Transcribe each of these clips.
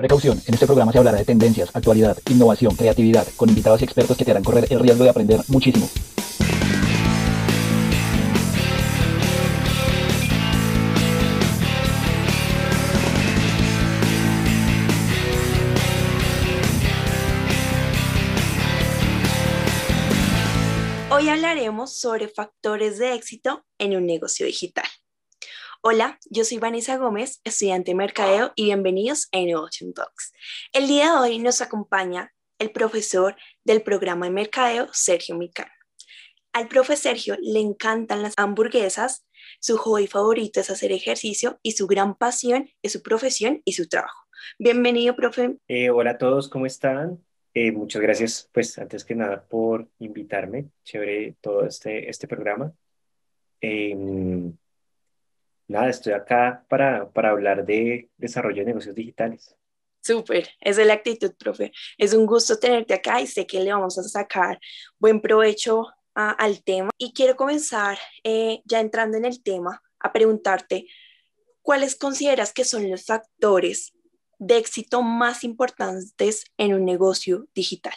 Precaución, en este programa se hablará de tendencias, actualidad, innovación, creatividad, con invitados y expertos que te harán correr el riesgo de aprender muchísimo. Hoy hablaremos sobre factores de éxito en un negocio digital. Hola, yo soy Vanessa Gómez, estudiante de Mercadeo y bienvenidos a Innovation Talks. El día de hoy nos acompaña el profesor del programa de Mercadeo, Sergio Micano. Al profe Sergio le encantan las hamburguesas, su hobby favorito es hacer ejercicio y su gran pasión es su profesión y su trabajo. Bienvenido, profe. Eh, hola a todos, ¿cómo están? Eh, muchas gracias, pues antes que nada, por invitarme. Chévere todo este, este programa. Em, nada, estoy acá para, para hablar de desarrollo de negocios digitales. Súper, esa es la actitud, profe. Es un gusto tenerte acá y sé que le vamos a sacar buen provecho al tema. Y quiero comenzar eh, ya entrando en el tema a preguntarte, ¿cuáles consideras que son los factores de éxito más importantes en un negocio digital?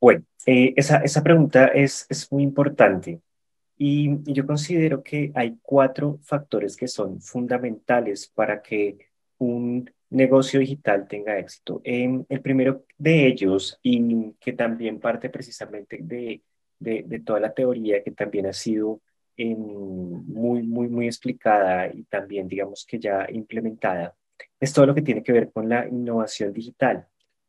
Bueno, eh, esa, esa, pregunta es, es muy importante y, yo considero que hay cuatro factores que son fundamentales para que un negocio digital tenga éxito. el primero de ellos, y que también parte precisamente de, de, toda la teoría que también ha sido em, muy, muy, muy explicada y también digamos que ya implementada, es todo lo que tiene que ver con la innovación digital.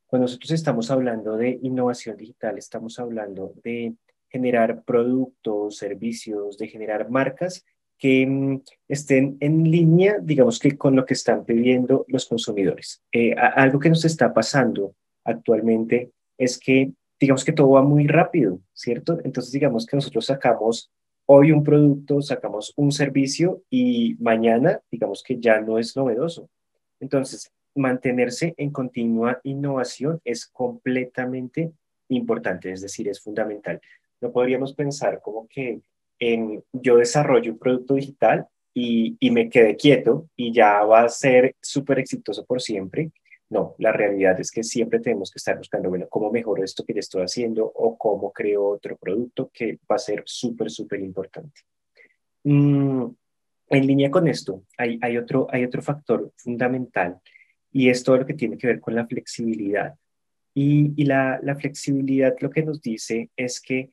Cuando nosotros estamos hablando de innovación digital, estamos hablando de generar productos, servicios, de generar marcas que mm, estén en línea, digamos que con lo que están pidiendo los consumidores. Eh, algo que nos está pasando actualmente es que, digamos que todo va muy rápido, ¿cierto? Entonces, digamos que nosotros sacamos hoy un producto, sacamos un servicio y mañana, digamos que ya no es novedoso. Entonces, mantenerse en continua innovación es completamente importante, es decir, es fundamental no podríamos pensar como que en, yo desarrollo un producto digital y, y me quedé quieto y ya va a ser súper exitoso por siempre. No, la realidad es que siempre tenemos que estar buscando, bueno, cómo mejoro esto que ya estoy haciendo o cómo creo otro producto que va a ser súper, súper importante. Mm, en línea con esto, hay, hay, otro, hay otro factor fundamental y es todo lo que tiene que ver con la flexibilidad. Y, y la, la, flexibilidad lo que nos dice es que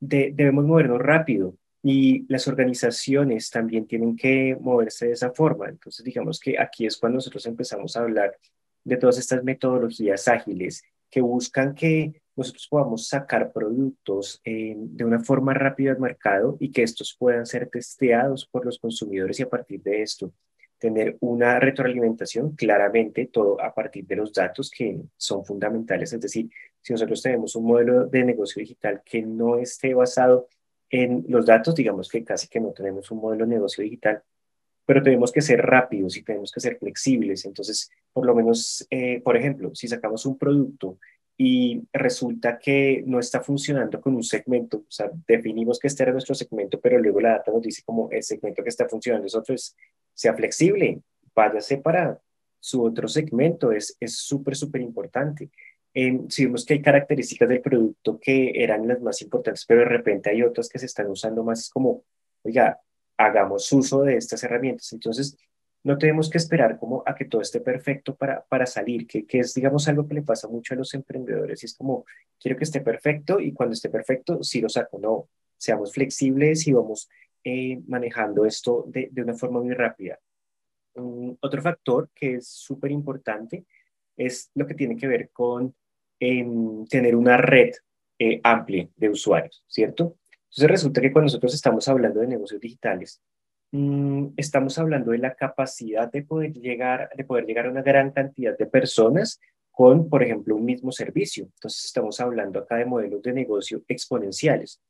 debemos movernos rápido y las organizaciones también tienen que moverse de esa forma. Entonces, digamos que aquí es cuando nosotros empezamos a hablar de todas estas metodologías ágiles que buscan que nosotros podamos sacar productos eh, de una forma rápida al mercado y que estos puedan ser testeados por los consumidores y a partir de esto tener una retroalimentación, claramente todo a partir de los datos que son fundamentales. Es decir, si nosotros tenemos un modelo de negocio digital que no esté basado en los datos, digamos que casi que no tenemos un modelo de negocio digital, pero tenemos que ser rápidos y tenemos que ser flexibles. Entonces, por lo menos, eh, por ejemplo, si sacamos un producto y resulta que no está funcionando con un segmento, o sea, definimos que este era nuestro segmento, pero luego la data nos dice como el segmento que está funcionando es otro, es sea flexible, váyase para su otro segmento, es súper, súper importante. Eh, si vemos que hay características del producto que eran las más importantes, pero de repente hay otras que se están usando más, es como, oiga, hagamos uso de estas herramientas. Entonces, no tenemos que esperar como a que todo esté perfecto para, para salir, que, que es, digamos, algo que le pasa mucho a los emprendedores. Y es como, quiero que esté perfecto y cuando esté perfecto, sí lo saco. No, seamos flexibles y vamos eh, manejando esto de, de, una forma muy rápida. otro factor que es súper importante es lo que tiene que ver con em, tener una red eh, amplia de usuarios, ¿cierto? Entonces resulta que cuando nosotros estamos hablando de negocios digitales, mm, estamos hablando de la capacidad de poder llegar, de poder llegar a una gran cantidad de personas con, por ejemplo, un mismo servicio. Entonces estamos hablando acá de modelos de negocio exponenciales.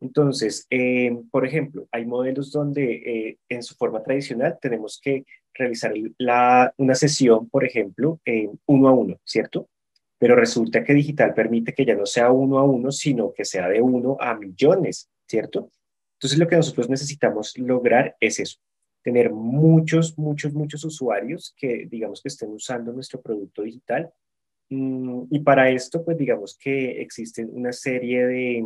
Entonces, eh, por ejemplo, hay modelos donde eh, en su forma tradicional tenemos que realizar una sesión, por ejemplo, uno a uno, ¿cierto? Pero resulta que digital permite que ya no sea uno a uno, sino que sea de uno a millones, ¿cierto? Entonces, lo que nosotros necesitamos lograr es eso, tener muchos, muchos, muchos usuarios que digamos que estén usando nuestro producto digital. Mm, y para esto, pues digamos que existen una serie de,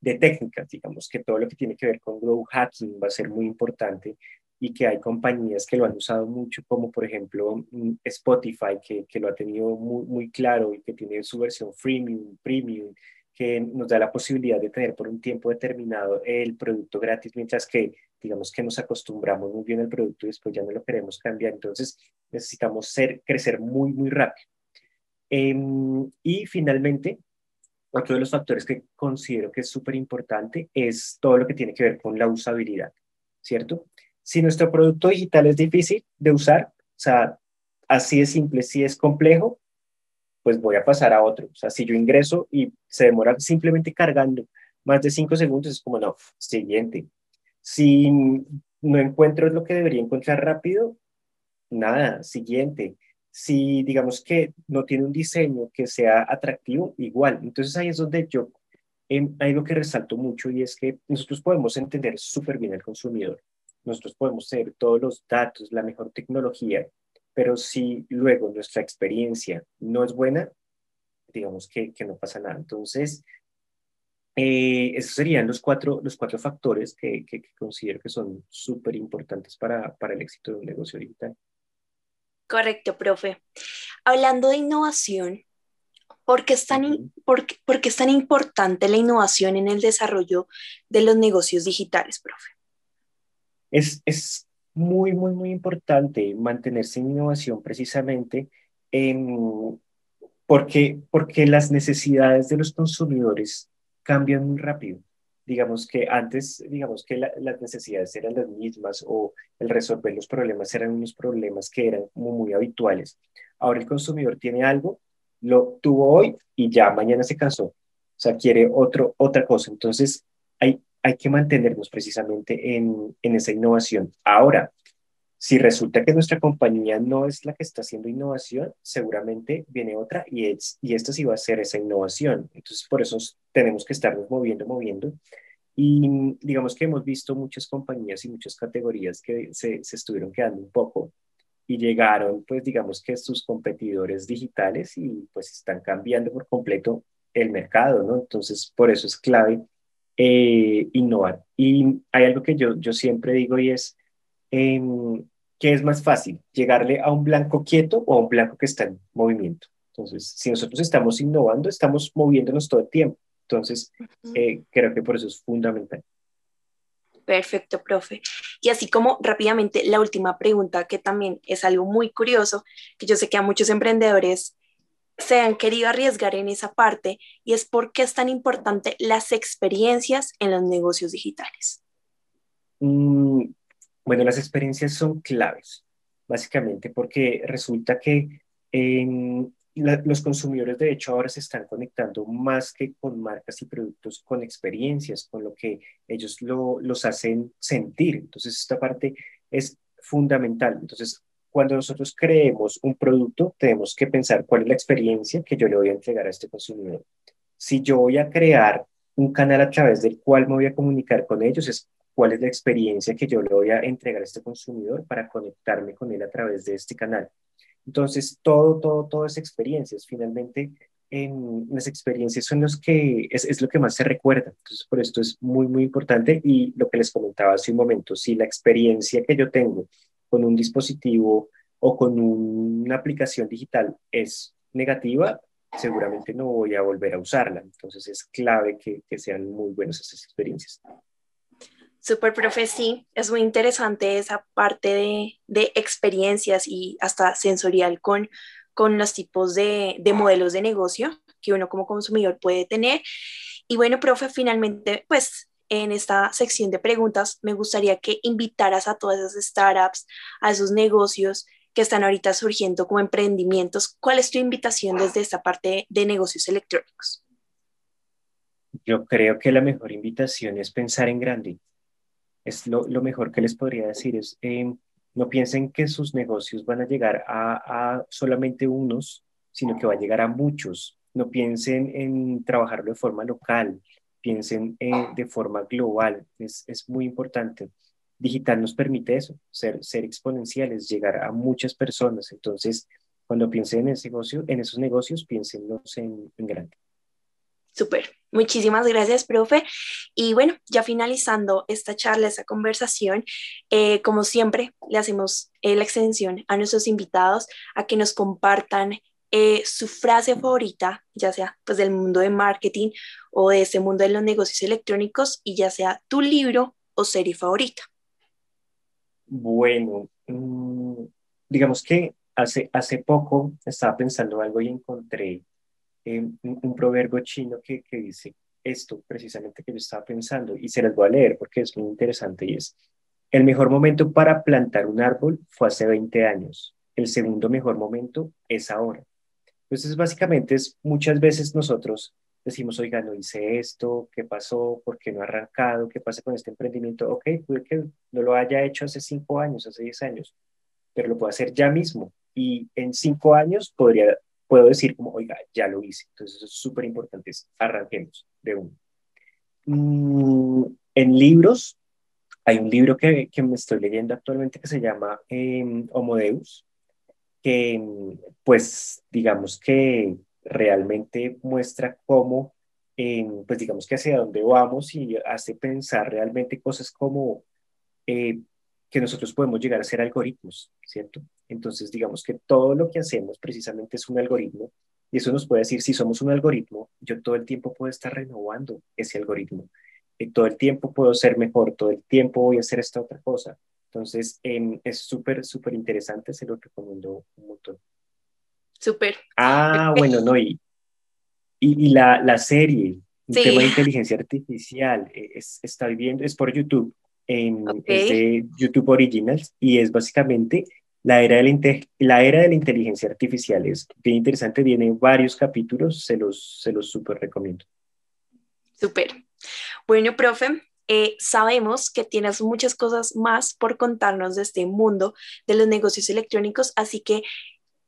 de técnicas, digamos que todo lo que tiene que ver con growth hacking va a ser muy importante y que hay compañías que lo han usado mucho, como por ejemplo mm, Spotify, que, que lo ha tenido muy, muy claro y que tiene su versión freemium, premium, que nos da la posibilidad de tener por un tiempo determinado el producto gratis, mientras que digamos que nos acostumbramos muy bien al producto y después ya no lo queremos cambiar. Entonces necesitamos ser, crecer muy, muy rápido. Em, y finalmente, otro de los factores que considero que es súper importante es todo lo que tiene que ver con la usabilidad, ¿cierto? Si nuestro producto digital es difícil de usar, o sea, así de simple, si es complejo, pues voy a pasar a otro. O sea, si yo ingreso y se demora simplemente cargando más de cinco segundos, es como, no, siguiente. Si no encuentro lo que debería encontrar rápido, nada, siguiente. Si digamos que no tiene un diseño que sea atractivo, igual. Entonces ahí es donde yo hay algo que resalto mucho y es que nosotros podemos entender súper bien al consumidor. Nosotros podemos tener todos los datos, la mejor tecnología, pero si luego nuestra experiencia no es buena, digamos que, que no pasa nada. Entonces, eh, esos serían los cuatro, los cuatro factores que, que, considero que son súper importantes para, para el éxito de un negocio digital. Correcto, profe. Hablando de innovación, ¿por qué, es tan, por, ¿por qué es tan importante la innovación en el desarrollo de los negocios digitales, profe? Es, es muy, muy, muy importante mantenerse en innovación precisamente porque, porque las necesidades de los consumidores cambian muy rápido. Digamos que antes, digamos que las necesidades eran las mismas o el resolver los problemas eran unos problemas que eran muy habituales. Ahora el consumidor tiene algo, lo tuvo hoy y ya mañana se cansó. O sea, quiere otro, otra cosa. Entonces, hay, hay que mantenernos precisamente en, en esa innovación. Ahora, si resulta que nuestra compañía no es la que está haciendo innovación, seguramente viene otra y, es, y esta sí va a ser esa innovación. Entonces, por eso tenemos que estarnos moviendo, moviendo. Y digamos que hemos visto muchas compañías y muchas categorías que se, se estuvieron quedando un poco y llegaron, pues digamos que sus competidores digitales y pues están cambiando por completo el mercado, ¿no? Entonces, por eso es clave eh, innovar. Y hay algo que yo, yo siempre digo y es, eh, ¿qué es más fácil? ¿Llegarle a un blanco quieto o a un blanco que está en movimiento? Entonces, si nosotros estamos innovando, estamos moviéndonos todo el tiempo. Entonces, eh, creo que por eso es fundamental. Perfecto, profe. Y así como rápidamente la última pregunta, que también es algo muy curioso, que yo sé que a muchos emprendedores se han querido arriesgar en esa parte y es por qué es tan importante las experiencias en los negocios digitales. Mm, bueno, las experiencias son claves, básicamente porque resulta que los consumidores de hecho ahora se están conectando más que con marcas y productos, con experiencias, con lo que ellos lo, los hacen sentir. Entonces, esta parte es fundamental. Entonces, cuando nosotros creemos un producto, tenemos que pensar cuál es la experiencia que yo le voy a entregar a este consumidor. Si yo voy a crear un canal a través del cual me voy a comunicar con ellos, es cuál es la experiencia que yo le voy a entregar a este consumidor para conectarme con él a través de este canal. Entonces, todo, todo, todo es experiencias. Finalmente, en las experiencias son los que es, es, lo que más se recuerda. Entonces, por esto es muy, muy importante. Y lo que les comentaba hace un momento, si la experiencia que yo tengo con un dispositivo o con una aplicación digital es negativa, seguramente no voy a volver a usarla. Entonces es clave que, que sean muy buenas esas experiencias. Super, profe, sí, es muy interesante esa parte de, experiencias y hasta sensorial con, con los tipos de, de, modelos de negocio que uno como consumidor puede tener. Y bueno, profe, finalmente, pues en esta sección de preguntas, me gustaría que invitaras a todas esas startups, a esos negocios que están ahorita surgiendo como emprendimientos. ¿Cuál es tu invitación desde esta parte de negocios electrónicos? Yo creo que la mejor invitación es pensar en grande. Es lo, mejor que les podría decir. Es, eh, no piensen que sus negocios van a llegar a, a solamente unos, sino que va a llegar a muchos. No piensen en trabajarlo de forma local, piensen eh, de forma global, es, es, muy importante. digital nos permite eso, ser, ser exponenciales, llegar a muchas personas. Entonces, cuando piensen en ese negocio, en esos negocios, piénsenlos en, en grande. Súper. Muchísimas gracias, profe. Y bueno, ya finalizando esta charla, esta conversación, eh, como siempre, le hacemos eh, la extensión a nuestros invitados a que nos compartan eh, su frase favorita, ya sea pues del mundo de marketing o de ese mundo de los negocios electrónicos, y ya sea tu libro o serie favorita. Bueno, mm, digamos que hace, hace poco estaba pensando algo y encontré un, proverbio chino que, que dice esto precisamente que yo estaba pensando y se las voy a leer porque es muy interesante y es, el mejor momento para plantar un árbol fue hace 20 años, el segundo mejor momento es ahora. Entonces, básicamente es muchas veces nosotros decimos, oiga, no hice esto, ¿qué pasó? ¿Por qué no ha arrancado? ¿Qué pasa con este emprendimiento? Ok, puede que no lo haya hecho hace 5 años, hace 10 años, pero lo puedo hacer ya mismo y en 5 años podría puedo decir como, oiga, ya lo hice. Entonces eso es súper importante, arranquemos de uno. Mm, en libros, hay un libro que, que, me estoy leyendo actualmente que se llama eh, que pues digamos que realmente muestra cómo, em, pues digamos que hacia dónde vamos y hace pensar realmente cosas como eh, que nosotros podemos llegar a ser algoritmos, ¿cierto? Entonces, digamos que todo lo que hacemos precisamente es un algoritmo y eso nos puede decir, si somos un algoritmo, yo todo el tiempo puedo estar renovando ese algoritmo. Y todo el tiempo puedo ser mejor, todo el tiempo voy a hacer esta otra cosa. Entonces, em, es súper, súper interesante, se lo recomiendo un montón. Súper. Ah, bueno, no, y, y, la, la, serie, tema de inteligencia artificial, e, es, está viendo, es por YouTube, en, es de YouTube Originals y es básicamente la era, de la, la era de la inteligencia artificial. Es bien interesante, tiene varios capítulos, se los, se los súper recomiendo. Súper. Bueno, profe, eh, sabemos que tienes muchas cosas más por contarnos de este mundo de los negocios electrónicos, así que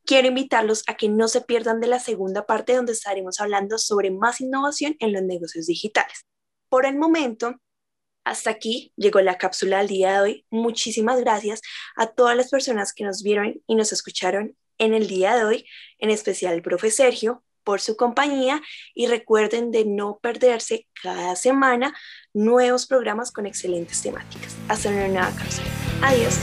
quiero invitarlos a que no se pierdan de la segunda parte donde estaremos hablando sobre más innovación en los negocios digitales. Por el momento, hasta aquí llegó la cápsula del día de hoy. Muchísimas gracias a todas las personas que nos vieron y nos escucharon en el día de hoy, en especial el profe Sergio por su compañía y recuerden de no perderse cada semana nuevos programas con excelentes temáticas. Hasta una nueva cápsula. Adiós.